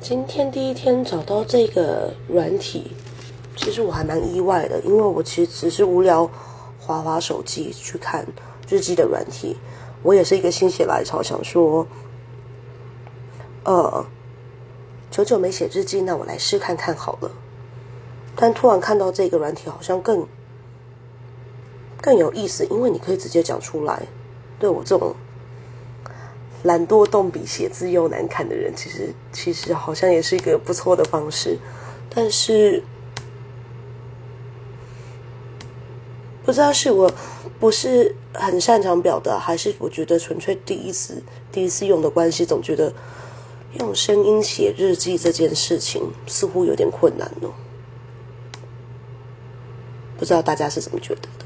今天第一天找到这个软体，其实我还蛮意外的，因为我其实只是无聊滑滑手机去看日记的软体。我也是一个心血来潮，想说，呃，久久没写日记，那我来试看看好了。但突然看到这个软体，好像更更有意思，因为你可以直接讲出来。对我这种。懒惰动笔写字又难看的人，其实其实好像也是一个不错的方式，但是不知道是我不是很擅长表达，还是我觉得纯粹第一次第一次用的关系，总觉得用声音写日记这件事情似乎有点困难哦。不知道大家是怎么觉得的？